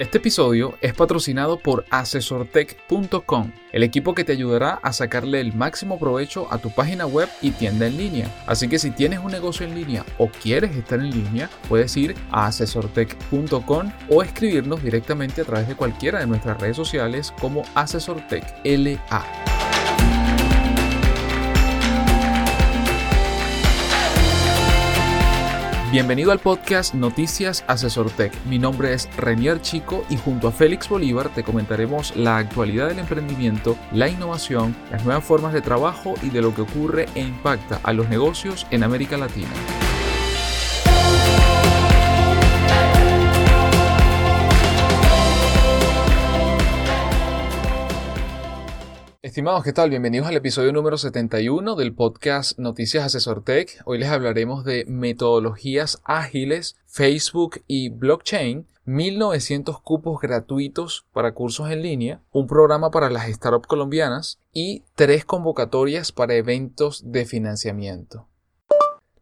Este episodio es patrocinado por asesortech.com, el equipo que te ayudará a sacarle el máximo provecho a tu página web y tienda en línea. Así que si tienes un negocio en línea o quieres estar en línea, puedes ir a asesortech.com o escribirnos directamente a través de cualquiera de nuestras redes sociales como asesortechLA. Bienvenido al podcast Noticias Asesor Tech. Mi nombre es Renier Chico y junto a Félix Bolívar te comentaremos la actualidad del emprendimiento, la innovación, las nuevas formas de trabajo y de lo que ocurre e impacta a los negocios en América Latina. Estimados, ¿qué tal? Bienvenidos al episodio número 71 del podcast Noticias Asesor Tech. Hoy les hablaremos de metodologías ágiles, Facebook y blockchain, 1900 cupos gratuitos para cursos en línea, un programa para las startups colombianas y tres convocatorias para eventos de financiamiento.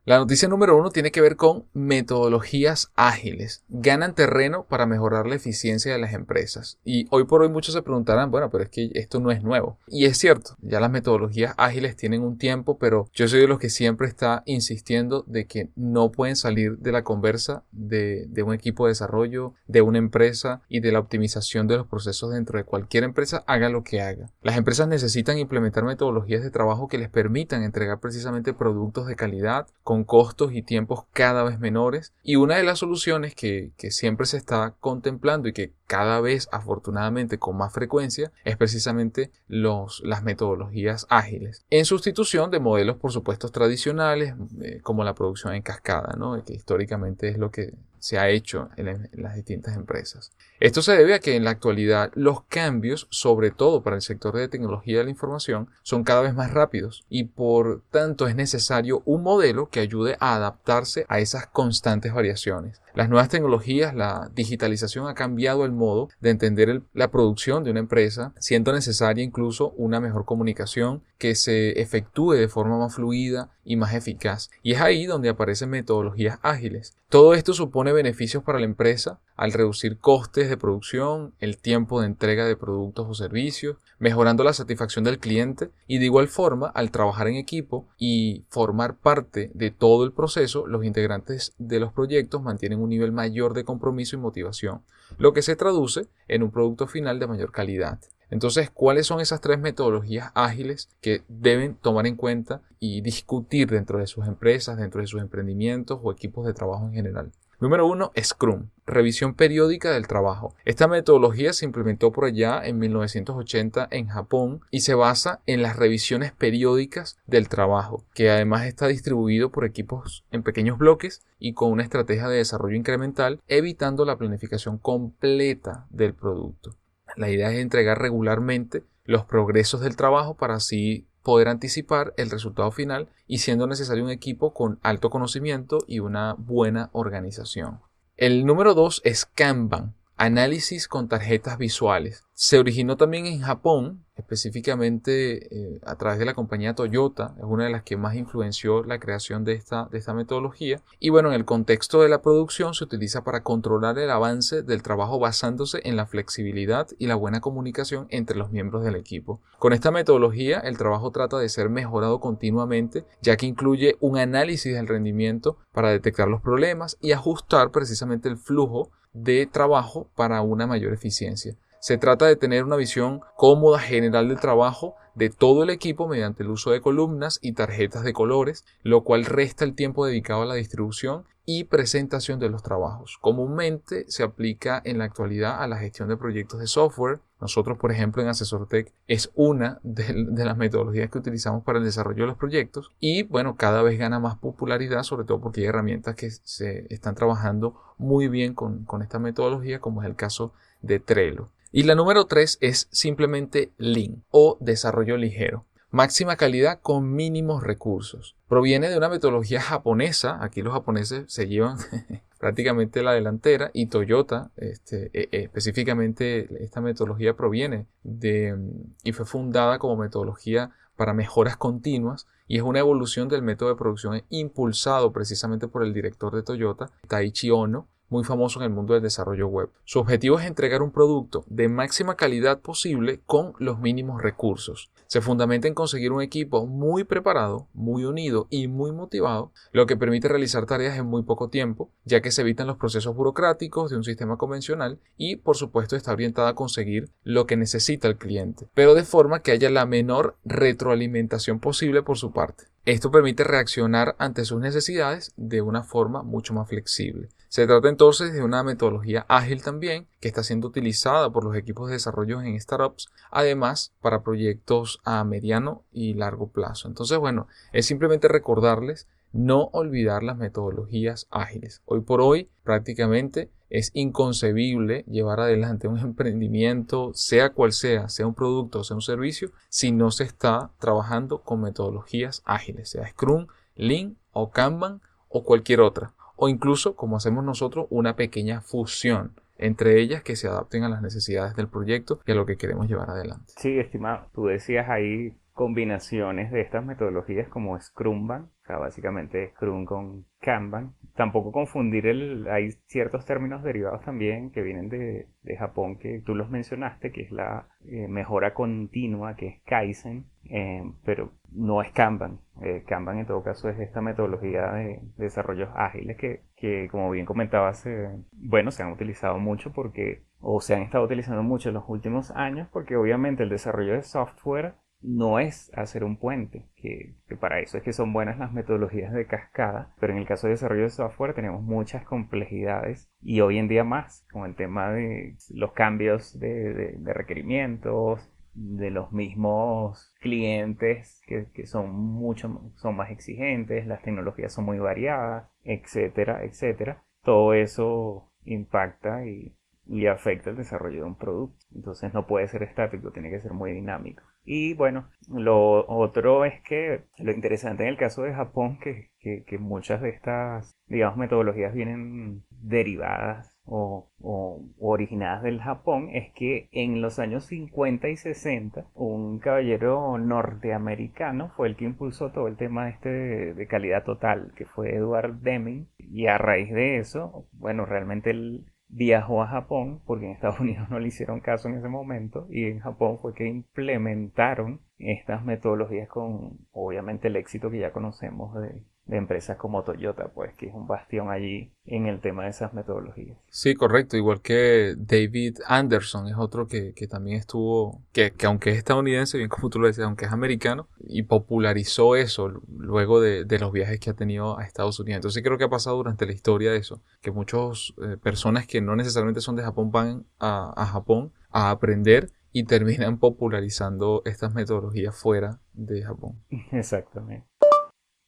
La noticia número uno tiene que ver con metodologías ágiles. Ganan terreno para mejorar la eficiencia de las empresas. Y hoy por hoy muchos se preguntarán, bueno, pero es que esto no es nuevo. Y es cierto, ya las metodologías ágiles tienen un tiempo, pero yo soy de los que siempre está insistiendo de que no pueden salir de la conversa de, de un equipo de desarrollo, de una empresa y de la optimización de los procesos dentro de cualquier empresa, haga lo que haga. Las empresas necesitan implementar metodologías de trabajo que les permitan entregar precisamente productos de calidad con costos y tiempos cada vez menores. Y una de las soluciones que, siempre se está contemplando y que cada vez afortunadamente con más frecuencia es precisamente los, las metodologías ágiles en sustitución de modelos por supuesto tradicionales eh, como la producción en cascada ¿no? que históricamente es lo que se ha hecho en, las distintas empresas. Esto se debe a que en la actualidad los cambios, sobre todo para el sector de tecnología de la información, son cada vez más rápidos y por tanto es necesario un modelo que ayude a adaptarse a esas constantes variaciones. Las nuevas tecnologías, la digitalización ha cambiado el modo de entender la producción de una empresa, siendo necesaria incluso una mejor comunicación que se efectúe de forma más fluida y más eficaz. Y es ahí donde aparecen metodologías ágiles. Todo esto supone beneficios para la empresa al reducir costes de producción, el tiempo de entrega de productos o servicios, mejorando la satisfacción del cliente y de igual forma al trabajar en equipo y formar parte de todo el proceso, los integrantes de los proyectos mantienen un nivel mayor de compromiso y motivación, lo que se traduce en un producto final de mayor calidad. Entonces, ¿cuáles son esas tres metodologías ágiles que deben tomar en cuenta y discutir dentro de sus empresas, dentro de sus emprendimientos o equipos de trabajo en general? Número uno, Scrum, revisión periódica del trabajo. Esta metodología se implementó por allá en 1980 en Japón y se basa en las revisiones periódicas del trabajo, que además está distribuido por equipos en pequeños bloques y con una estrategia de desarrollo incremental, evitando la planificación completa del producto. La idea es entregar regularmente los progresos del trabajo para así poder anticipar el resultado final y siendo necesario un equipo con alto conocimiento y una buena organización. El número 2 es Kanban, análisis con tarjetas visuales. Se originó también en Japón, específicamente eh, a través de la compañía Toyota, es una de las que más influenció la creación de esta, de esta metodología. Y bueno, en el contexto de la producción se utiliza para controlar el avance del trabajo basándose en la flexibilidad y la buena comunicación entre los miembros del equipo. Con esta metodología, el trabajo trata de ser mejorado continuamente, ya que incluye un análisis del rendimiento para detectar los problemas y ajustar precisamente el flujo de trabajo para una mayor eficiencia. Se trata de tener una visión cómoda general del trabajo de todo el equipo mediante el uso de columnas y tarjetas de colores, lo cual resta el tiempo dedicado a la distribución y presentación de los trabajos. Comúnmente se aplica en la actualidad a la gestión de proyectos de software. Nosotros, por ejemplo, en AsesorTech es una de, las metodologías que utilizamos para el desarrollo de los proyectos y bueno, cada vez gana más popularidad, sobre todo porque hay herramientas que se están trabajando muy bien con, con esta metodología, como es el caso de Trello. Y la número 3 es simplemente Lean o desarrollo ligero. Máxima calidad con mínimos recursos. Proviene de una metodología japonesa. Aquí los japoneses se llevan prácticamente la delantera y Toyota, este, e, e, específicamente esta metodología proviene de y fue fundada como metodología para mejoras continuas y es una evolución del método de producción impulsado precisamente por el director de Toyota, Taichi Ono, muy famoso en el mundo del desarrollo web. Su objetivo es entregar un producto de máxima calidad posible con los mínimos recursos. Se fundamenta en conseguir un equipo muy preparado, muy unido y muy motivado, lo que permite realizar tareas en muy poco tiempo, ya que se evitan los procesos burocráticos de un sistema convencional y, por supuesto, está orientada a conseguir lo que necesita el cliente, pero de forma que haya la menor retroalimentación posible por su parte. Esto permite reaccionar ante sus necesidades de una forma mucho más flexible. Se trata entonces de una metodología ágil también que está siendo utilizada por los equipos de desarrollo en startups, además para proyectos a mediano y largo plazo. Entonces, bueno, es simplemente recordarles no olvidar las metodologías ágiles. Hoy por hoy prácticamente es inconcebible llevar adelante un emprendimiento, sea cual sea, sea un producto o sea un servicio, si no se está trabajando con metodologías ágiles, sea Scrum, Lean o Kanban o cualquier otra. O incluso, como hacemos nosotros, una pequeña fusión entre ellas que se adapten a las necesidades del proyecto y a lo que queremos llevar adelante. Sí, estimado, tú decías ahí combinaciones de estas metodologías como Scrumban, o sea, básicamente Scrum con Kanban. Tampoco confundir el, hay ciertos términos derivados también que vienen de, Japón que tú los mencionaste, que es la eh, mejora continua, que es Kaizen, eh, pero no es Kanban. Eh, Kanban en todo caso es esta metodología de, desarrollos ágiles que, que, como bien comentabas, bueno, se han utilizado mucho porque, o se han estado utilizando mucho en los últimos años porque obviamente el desarrollo de software no es hacer un puente, que, para eso es que son buenas las metodologías de cascada, pero en el caso de desarrollo de software tenemos muchas complejidades y hoy en día más, con el tema de los cambios de, requerimientos, de los mismos clientes que, son mucho son más exigentes, las tecnologías son muy variadas, etcétera, etcétera. Todo eso impacta y, y afecta el desarrollo de un producto. Entonces no puede ser estático, tiene que ser muy dinámico. Y bueno, lo otro es que lo interesante en el caso de Japón, que, que, muchas de estas, digamos, metodologías vienen derivadas o, o, originadas del Japón, es que en los años 50 y 60, un caballero norteamericano fue el que impulsó todo el tema este de, calidad total, que fue Edward Deming, y a raíz de eso, bueno, realmente él viajó a Japón, porque en Estados Unidos no le hicieron caso en ese momento, y en Japón fue que implementaron estas metodologías con obviamente el éxito que ya conocemos de, empresas como Toyota, pues que es un bastión allí en el tema de esas metodologías. Sí, correcto, igual que David Anderson es otro que, también estuvo, que, aunque es estadounidense, bien como tú lo decías, aunque es americano, y popularizó eso luego de, los viajes que ha tenido a Estados Unidos. Entonces creo que ha pasado durante la historia eso, que muchas eh, personas que no necesariamente son de Japón van a, a Japón a aprender y terminan popularizando estas metodologías fuera de Japón. Exactamente.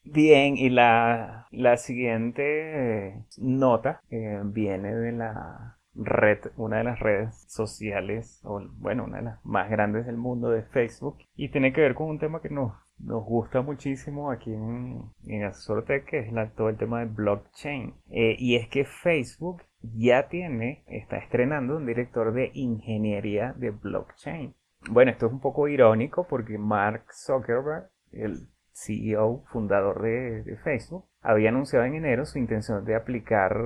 Bien, y la, la siguiente nota eh, viene de la red, una de las redes sociales, o bueno, una de las más grandes del mundo de Facebook, y tiene que ver con un tema que nos, nos gusta muchísimo aquí en, en que es todo el tema de blockchain. Eh, y es que Facebook ya tiene, está estrenando un director de ingeniería de blockchain. Bueno, esto es un poco irónico porque Mark Zuckerberg, el CEO, fundador de, Facebook, había anunciado en enero su intención de aplicar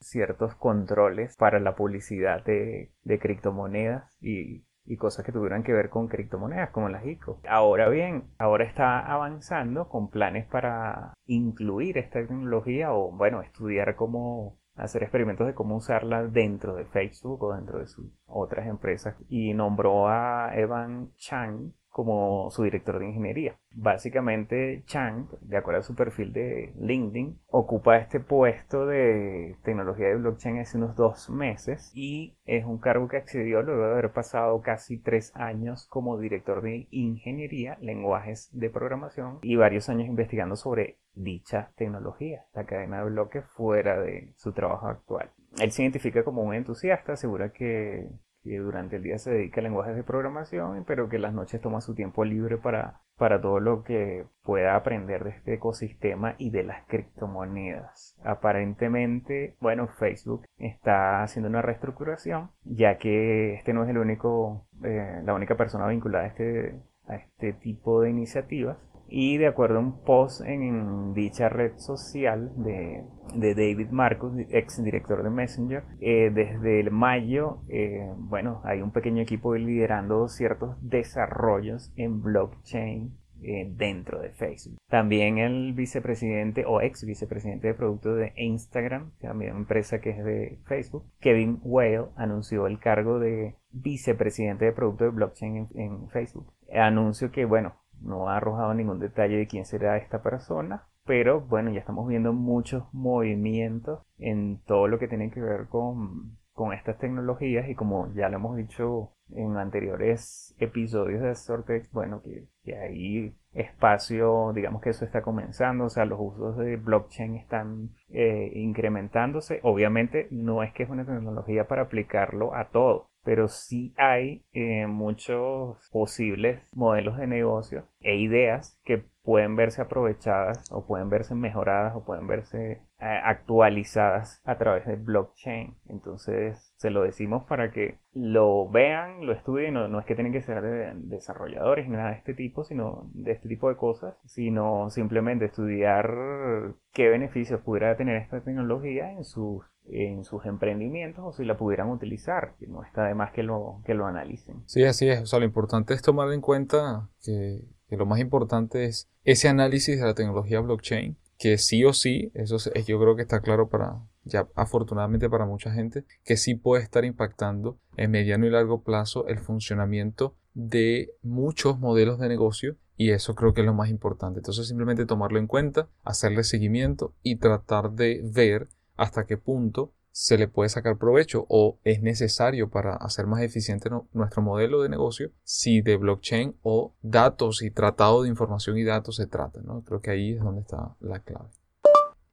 ciertos controles para la publicidad de, criptomonedas y, y, cosas que tuvieran que ver con criptomonedas, como las ICO. Ahora bien, ahora está avanzando con planes para incluir esta tecnología o, bueno, estudiar cómo hacer experimentos de cómo usarla dentro de Facebook o dentro de sus otras empresas y nombró a Evan Chang como su director de ingeniería. Básicamente, Chang, de acuerdo a su perfil de LinkedIn, ocupa este puesto de tecnología de blockchain hace unos dos meses y es un cargo que accedió luego de haber pasado casi tres años como director de ingeniería, lenguajes de programación y varios años investigando sobre dicha tecnología, la cadena de bloques fuera de su trabajo actual. Él se identifica como un entusiasta, asegura que que durante el día se dedica a lenguajes de programación, pero que las noches toma su tiempo libre para, para todo lo que pueda aprender de este ecosistema y de las criptomonedas. Aparentemente, bueno, Facebook está haciendo una reestructuración, ya que este no es el único, eh, la única persona vinculada a este, a este tipo de iniciativas Y de acuerdo a un post en dicha red social de, David Marcus, ex director de Messenger, eh, desde el mayo, eh, bueno, hay un pequeño equipo liderando ciertos desarrollos en blockchain eh, dentro de Facebook. También el vicepresidente o ex vicepresidente de productos de Instagram, también empresa que es de Facebook, Kevin Whale, anunció el cargo de vicepresidente de productos de blockchain en, Facebook. Anuncio que, bueno, no ha arrojado ningún detalle de quién será esta persona, pero bueno, ya estamos viendo muchos movimientos en todo lo que tiene que ver con, con estas tecnologías y como ya lo hemos dicho en anteriores episodios de Sortex, bueno, que, hay espacio, digamos que eso está comenzando, o sea, los usos de blockchain están eh, incrementándose. Obviamente no es que es una tecnología para aplicarlo a todo, pero sí hay eh, muchos posibles modelos de negocio e ideas que pueden verse aprovechadas o pueden verse mejoradas o pueden verse eh, actualizadas a través de blockchain. Entonces se lo decimos para que lo vean, lo estudien, no, no es que tienen que ser desarrolladores ni nada de este tipo, sino de este tipo de cosas, sino simplemente estudiar qué beneficios pudiera tener esta tecnología en sus en sus emprendimientos o si la pudieran utilizar, que no está de más que lo, que lo analicen. Sí, así es. O sea, lo importante es tomar en cuenta que lo más importante es ese análisis de la tecnología blockchain, que sí o sí, eso es, yo creo que está claro para, ya afortunadamente para mucha gente, que sí puede estar impactando en mediano y largo plazo el funcionamiento de muchos modelos de negocio y eso creo que es lo más importante. Entonces simplemente tomarlo en cuenta, hacerle seguimiento y tratar de ver hasta qué punto se le puede sacar provecho o es necesario para hacer más eficiente nuestro modelo de negocio si de blockchain o datos y tratado de información y datos se trata. ¿no? Creo que ahí es donde está la clave.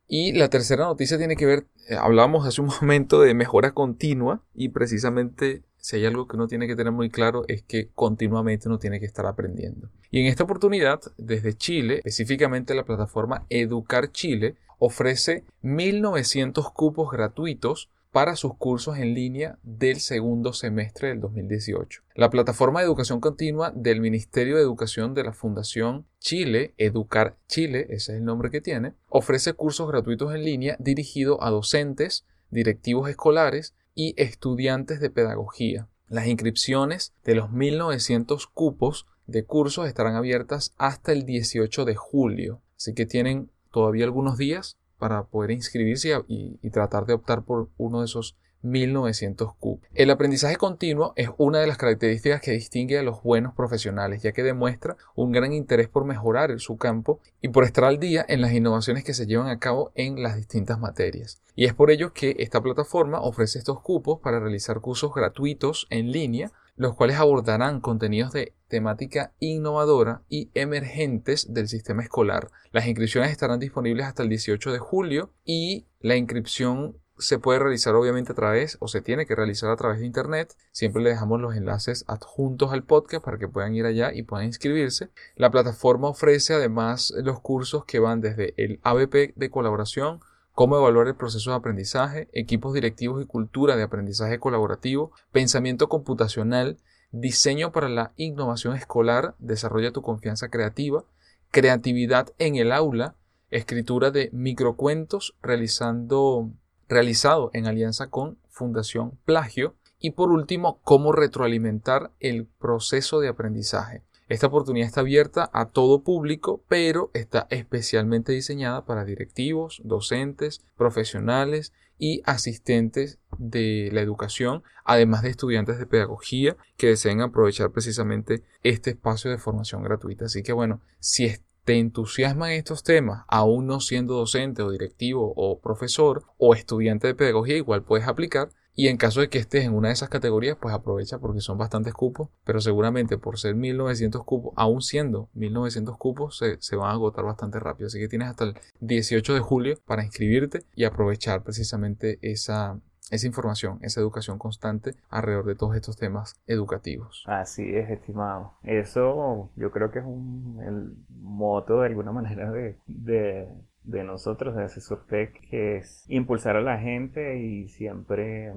Y la tercera noticia tiene que ver, eh, hablábamos hace un momento de mejora continua y precisamente si hay algo que uno tiene que tener muy claro es que continuamente uno tiene que estar aprendiendo. Y en esta oportunidad, desde Chile, específicamente la plataforma Educar Chile, ofrece 1.900 cupos gratuitos para sus cursos en línea del segundo semestre del 2018. La plataforma de educación continua del Ministerio de Educación de la Fundación Chile, Educar Chile, ese es el nombre que tiene, ofrece cursos gratuitos en línea dirigidos a docentes, directivos escolares y estudiantes de pedagogía. Las inscripciones de los 1.900 cupos de cursos estarán abiertas hasta el 18 de julio, así que tienen todavía algunos días para poder inscribirse y, tratar de optar por uno de esos 1900 Q. El aprendizaje continuo es una de las características que distingue a los buenos profesionales, ya que demuestra un gran interés por mejorar su campo y por estar al día en las innovaciones que se llevan a cabo en las distintas materias. Y es por ello que esta plataforma ofrece estos cupos para realizar cursos gratuitos en línea los cuales abordarán contenidos de temática innovadora y emergentes del sistema escolar. Las inscripciones estarán disponibles hasta el 18 de julio y la inscripción se puede realizar obviamente a través o se tiene que realizar a través de internet. Siempre le dejamos los enlaces adjuntos al podcast para que puedan ir allá y puedan inscribirse. La plataforma ofrece además los cursos que van desde el ABP de colaboración, cómo evaluar el proceso de aprendizaje, equipos directivos y cultura de aprendizaje colaborativo, pensamiento computacional, diseño para la innovación escolar, desarrolla tu confianza creativa, creatividad en el aula, escritura de microcuentos realizando, realizado en alianza con Fundación Plagio y por último, cómo retroalimentar el proceso de aprendizaje. Esta oportunidad está abierta a todo público, pero está especialmente diseñada para directivos, docentes, profesionales y asistentes de la educación, además de estudiantes de pedagogía que deseen aprovechar precisamente este espacio de formación gratuita. Así que bueno, si te entusiasman estos temas, aún no siendo docente o directivo o profesor o estudiante de pedagogía, igual puedes aplicar y en caso de que estés en una de esas categorías, pues aprovecha porque son bastantes cupos, pero seguramente por ser 1900 cupos, aún siendo 1900 cupos, se, van a agotar bastante rápido. Así que tienes hasta el 18 de julio para inscribirte y aprovechar precisamente esa, esa información, esa educación constante alrededor de todos estos temas educativos. Así es, estimado. Eso yo creo que es un, el moto de alguna manera de nosotros, de Asesortec, que es impulsar a la gente y siempre,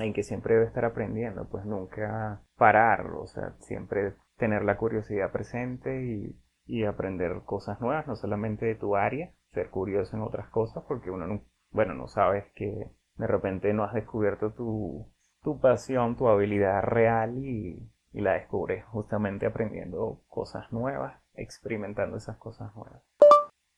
en que siempre debe estar aprendiendo, pues nunca parar, o sea, siempre tener la curiosidad presente y, y aprender cosas nuevas, no solamente de tu área, ser curioso en otras cosas, porque uno no, bueno, no sabes que de repente no has descubierto tu, tu pasión, tu habilidad real y, y la descubres justamente aprendiendo cosas nuevas, experimentando esas cosas nuevas.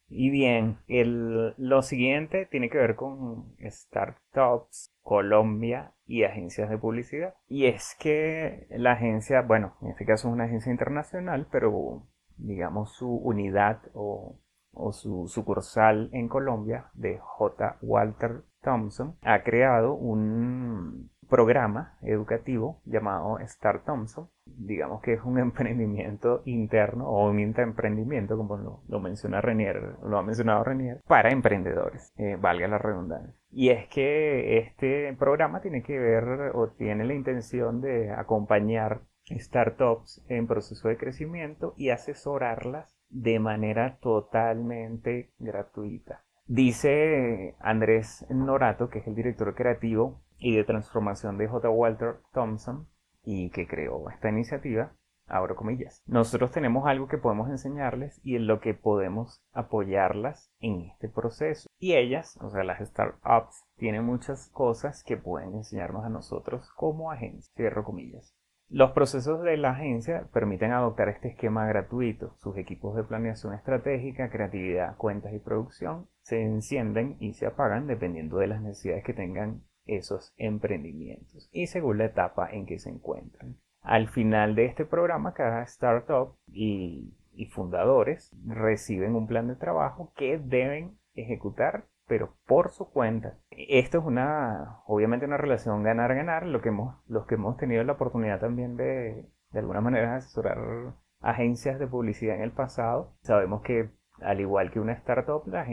Y bien, el, lo siguiente tiene que ver con startups, Colombia y agencias de publicidad. Y es que la agencia, bueno, en este caso es una agencia internacional, pero digamos su unidad o, o su sucursal en Colombia de J. Walter Thompson ha creado un programa educativo llamado Star Thompson. Digamos que es un emprendimiento interno o un emprendimiento, como lo, menciona Renier, lo ha mencionado Renier, para emprendedores, eh, valga la redundancia. Y es que este programa tiene que ver o tiene la intención de acompañar startups en proceso de crecimiento y asesorarlas de manera totalmente gratuita. Dice Andrés Norato, que es el director creativo y de transformación de J. Walter Thompson y que creó esta iniciativa, abro comillas. Nosotros tenemos algo que podemos enseñarles y en lo que podemos apoyarlas en este proceso. Y ellas, o sea, las startups, tienen muchas cosas que pueden enseñarnos a nosotros como agencia. Cierro comillas. Los procesos de la agencia permiten adoptar este esquema gratuito. Sus equipos de planeación estratégica, creatividad, cuentas y producción se encienden y se apagan dependiendo de las necesidades que tengan esos emprendimientos y según la etapa en que se encuentran. Al final de este programa, cada startup y, fundadores reciben un plan de trabajo que deben ejecutar, pero por su cuenta. Esto es una, obviamente, una relación ganar-ganar. Lo que hemos, los que hemos tenido la oportunidad también de, de alguna manera, asesorar agencias de publicidad en el pasado, sabemos que al igual que una startup, las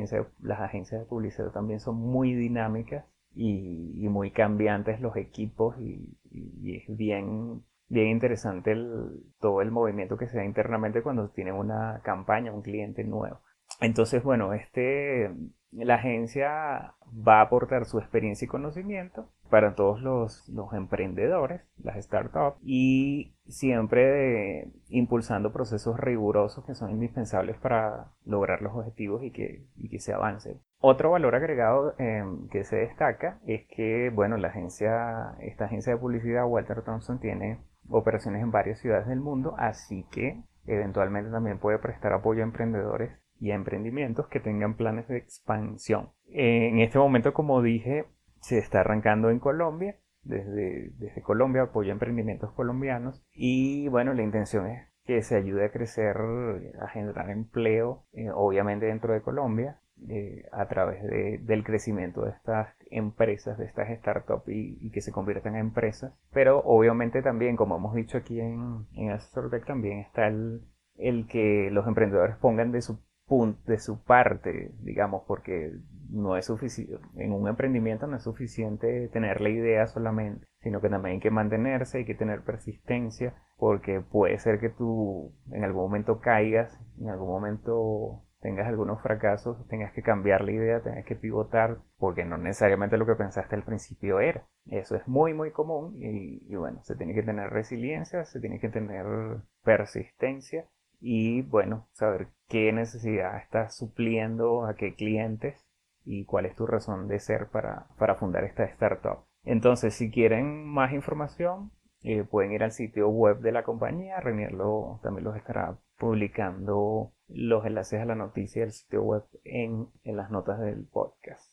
agencias de publicidad también son muy dinámicas y, muy cambiantes los equipos y, es bien, bien interesante todo el movimiento que se da internamente cuando tienen una campaña, un cliente nuevo. Entonces, bueno, este, la agencia va a aportar su experiencia y conocimiento para todos los, emprendedores, las startups, y siempre impulsando procesos rigurosos que son indispensables para lograr los objetivos y que, y que se avance. Otro valor agregado em, que se destaca es que, bueno, la agencia, esta agencia de publicidad Walter Thompson tiene operaciones en varias ciudades del mundo, así que eventualmente también puede prestar apoyo a emprendedores y a emprendimientos que tengan planes de expansión. En este momento, como dije, se está arrancando en Colombia. Desde, desde Colombia apoya emprendimientos colombianos y bueno, la intención es que se ayude a crecer, a generar empleo, eh, obviamente dentro de Colombia, eh, a través del crecimiento de estas empresas, de estas startups y, que se conviertan en empresas. Pero obviamente también, como hemos dicho aquí en, en AssorTech, también está el, el que los emprendedores pongan de su de su parte, digamos, porque no es suficiente, en un emprendimiento no es suficiente tener la idea solamente, sino que también hay que mantenerse, hay que tener persistencia, porque puede ser que tú en algún momento caigas, en algún momento tengas algunos fracasos, tengas que cambiar la idea, tengas que pivotar, porque no necesariamente lo que pensaste al principio era. Eso es muy, muy común y, bueno, se tiene que tener resiliencia, se tiene que tener persistencia y bueno, saber qué necesidad estás supliendo a qué clientes y cuál es tu razón de ser para, fundar esta startup. Entonces, si quieren más información, eh, pueden ir al sitio web de la compañía. Renier también los estará publicando los enlaces a la noticia del sitio web en, en las notas del podcast.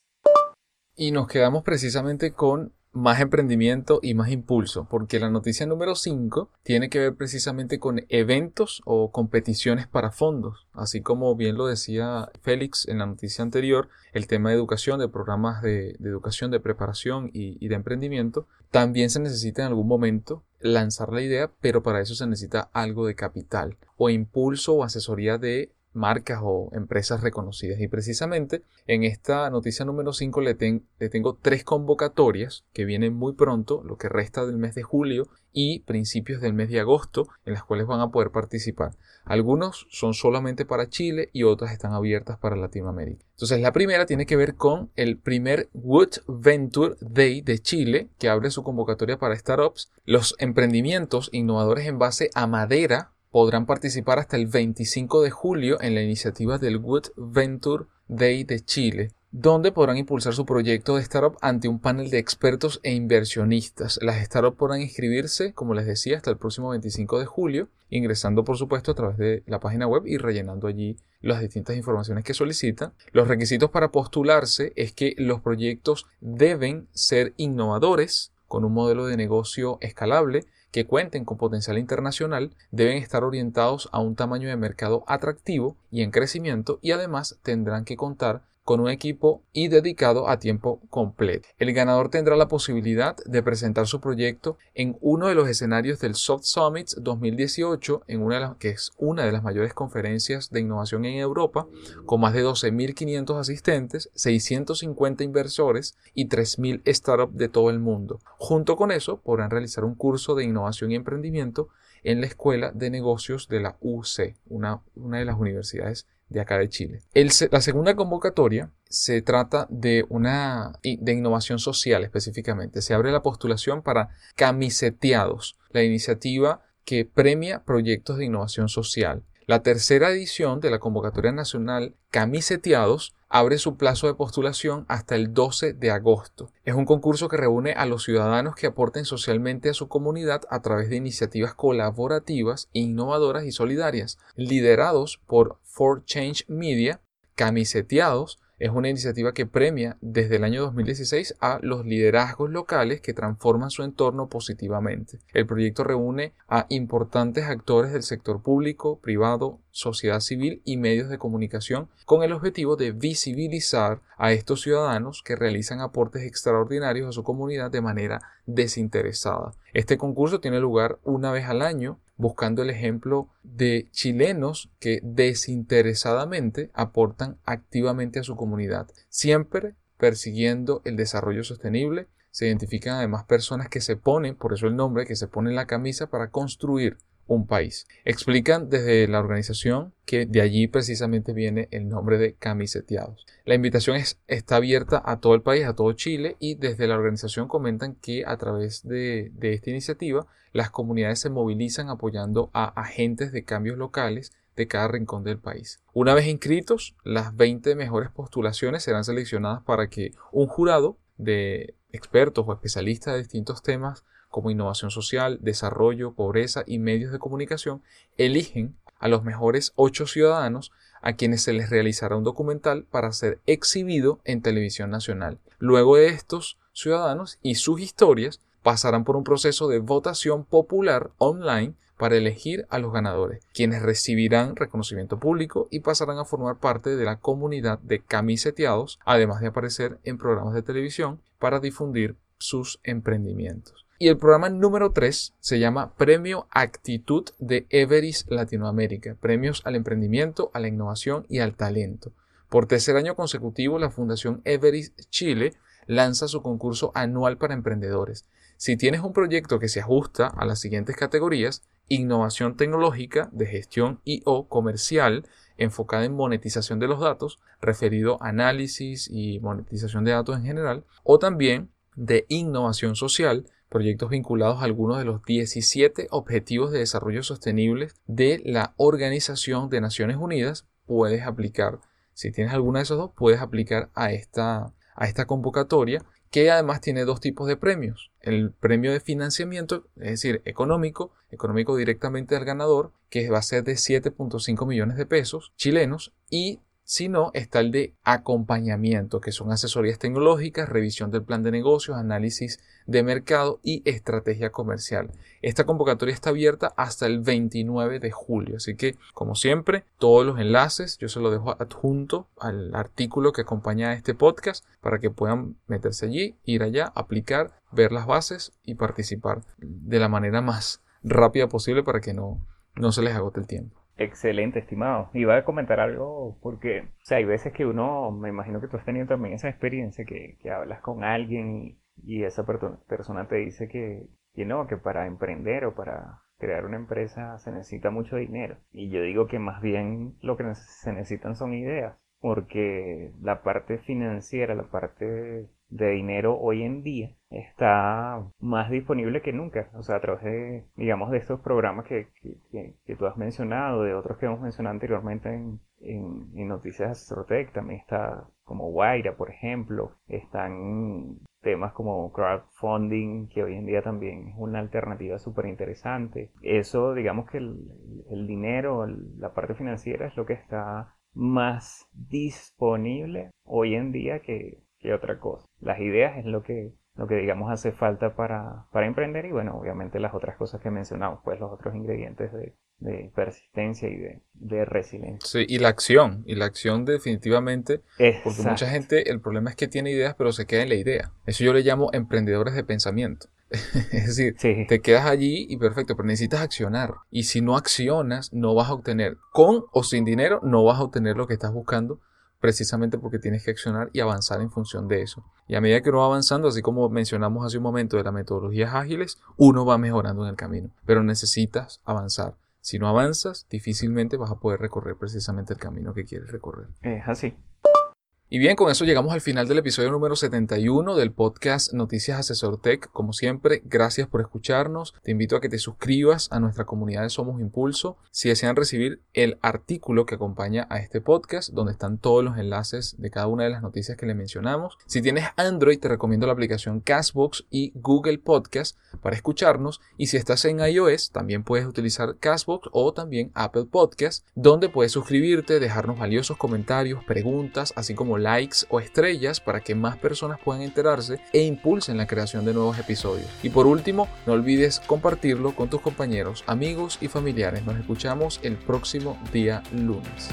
Y nos quedamos precisamente con más emprendimiento y más impulso, porque la noticia número 5 tiene que ver precisamente con eventos o competiciones para fondos, así como bien lo decía Félix en la noticia anterior, el tema de educación, de programas de, educación, de preparación y, y de emprendimiento, también se necesita en algún momento lanzar la idea, pero para eso se necesita algo de capital o impulso o asesoría de marcas o empresas reconocidas. Y precisamente en esta noticia número 5 le, tengo tres convocatorias que vienen muy pronto, lo que resta del mes de julio y principios del mes de agosto, en las cuales van a poder participar. Algunos son solamente para Chile y otras están abiertas para Latinoamérica. Entonces la primera tiene que ver con el primer Wood Venture Day de Chile, que abre su convocatoria para startups, los emprendimientos innovadores en base a madera podrán participar hasta el 25 de julio en la iniciativa del Wood Venture Day de Chile, donde podrán impulsar su proyecto de startup ante un panel de expertos e inversionistas. Las startups podrán inscribirse, como les decía, hasta el próximo 25 de julio, ingresando por supuesto a través de la página web y rellenando allí las distintas informaciones que solicitan. Los requisitos para postularse es que los proyectos deben ser innovadores, con un modelo de negocio escalable, que cuenten con potencial internacional deben estar orientados a un tamaño de mercado atractivo y en crecimiento y además tendrán que contar con un equipo y dedicado a tiempo completo. El ganador tendrá la posibilidad de presentar su proyecto en uno de los escenarios del Soft Summits 2018, en una de las, que es una de las mayores conferencias de innovación en Europa, con más de 12.500 asistentes, 650 inversores y 3.000 startups de todo el mundo. Junto con eso, podrán realizar un curso de innovación y emprendimiento en la Escuela de Negocios de la UC, una, una de las universidades de acá de Chile. la segunda convocatoria se trata de una de innovación social específicamente. Se abre la postulación para camiseteados, la iniciativa que premia proyectos de innovación social. La tercera edición de la convocatoria nacional Camiseteados abre su plazo de postulación hasta el 12 de agosto. Es un concurso que reúne a los ciudadanos que aporten socialmente a su comunidad a través de iniciativas colaborativas, innovadoras y solidarias, liderados por For Change Media, camiseteados es una iniciativa que premia desde el año 2016 a los liderazgos locales que transforman su entorno positivamente. El proyecto reúne a importantes actores del sector público, privado, sociedad civil y medios de comunicación con el objetivo de visibilizar a estos ciudadanos que realizan aportes extraordinarios a su comunidad de manera desinteresada. Este concurso tiene lugar una vez al año buscando el ejemplo de chilenos que desinteresadamente aportan activamente a su comunidad, siempre persiguiendo el desarrollo sostenible. Se identifican además personas que se ponen, por eso el nombre, que se ponen la camisa para construir un país. Explican desde la organización que de allí precisamente viene el nombre de camiseteados. La invitación es, está abierta a todo el país, a todo Chile, y desde la organización comentan que a través de, de esta iniciativa las comunidades se movilizan apoyando a agentes de cambios locales de cada rincón del país. Una vez inscritos, las 20 mejores postulaciones serán seleccionadas para que un jurado de expertos o especialistas de distintos temas como innovación social, desarrollo, pobreza y medios de comunicación, eligen a los mejores ocho ciudadanos a quienes se les realizará un documental para ser exhibido en televisión nacional. Luego de estos ciudadanos y sus historias pasarán por un proceso de votación popular online para elegir a los ganadores, quienes recibirán reconocimiento público y pasarán a formar parte de la comunidad de camiseteados, además de aparecer en programas de televisión para difundir sus emprendimientos. Y el programa número 3 se llama Premio Actitud de Everis Latinoamérica, premios al emprendimiento, a la innovación y al talento. Por tercer año consecutivo, la Fundación Everis Chile lanza su concurso anual para emprendedores. Si tienes un proyecto que se ajusta a las siguientes categorías, innovación tecnológica, de gestión y o comercial, enfocada en monetización de los datos, referido a análisis y monetización de datos en general, o también de innovación social, proyectos vinculados a algunos de los 17 Objetivos de Desarrollo Sostenible de la Organización de Naciones Unidas, puedes aplicar, si tienes alguna de esos dos, puedes aplicar a esta, a esta convocatoria que además tiene dos tipos de premios. El premio de financiamiento, es decir, económico, económico directamente al ganador, que va a ser de 7.5 millones de pesos chilenos, y sino está el de acompañamiento, que son asesorías tecnológicas, revisión del plan de negocios, análisis de mercado y estrategia comercial. Esta convocatoria está abierta hasta el 29 de julio, así que como siempre, todos los enlaces yo se los dejo adjunto al artículo que acompaña a este podcast para que puedan meterse allí, ir allá, aplicar, ver las bases y participar de la manera más rápida posible para que no, no se les agote el tiempo. Excelente, estimado. Iba a comentar algo porque, o sea, hay veces que uno, me imagino que tú has tenido también esa experiencia que, que hablas con alguien y, esa persona te dice que, que no, que para emprender o para crear una empresa se necesita mucho dinero. Y yo digo que más bien lo que se necesitan son ideas, porque la parte financiera, la parte de dinero hoy en día está más disponible que nunca. O sea, a través de, digamos, de estos programas que, que, tú has mencionado, de otros que hemos mencionado anteriormente en, en, Noticias Astrotech, también está como Guaira, por ejemplo, están temas como crowdfunding, que hoy en día también es una alternativa súper interesante. Eso, digamos que el, el dinero, la parte financiera es lo que está más disponible hoy en día que, otra cosa. Las ideas es lo que, lo que digamos hace falta para, para emprender y bueno, obviamente las otras cosas que mencionamos, pues los otros ingredientes de, persistencia y de, resiliencia. Sí, y la acción, y la acción definitivamente, porque mucha gente, el problema es que tiene ideas pero se queda en la idea. Eso yo le llamo emprendedores de pensamiento. es decir, te quedas allí y perfecto, pero necesitas accionar. Y si no accionas, no vas a obtener, con o sin dinero, no vas a obtener lo que estás buscando precisamente porque tienes que accionar y avanzar en función de eso. Y a medida que uno va avanzando, así como mencionamos hace un momento de las metodologías ágiles, uno va mejorando en el camino, pero necesitas avanzar. Si no avanzas, difícilmente vas a poder recorrer precisamente el camino que quieres recorrer. Es así. Y bien, con eso llegamos al final del episodio número 71 del podcast Noticias Asesor Tech. Como siempre, gracias por escucharnos. Te invito a que te suscribas a nuestra comunidad de Somos Impulso si desean recibir el artículo que acompaña a este podcast, donde están todos los enlaces de cada una de las noticias que le mencionamos. Si tienes Android, te recomiendo la aplicación Castbox y Google Podcast para escucharnos. Y si estás en iOS, también puedes utilizar Castbox o también Apple Podcast, donde puedes suscribirte, dejarnos valiosos comentarios, preguntas, así como likes o estrellas para que más personas puedan enterarse e impulsen la creación de nuevos episodios. Y por último, no olvides compartirlo con tus compañeros, amigos y familiares. Nos escuchamos el próximo día lunes.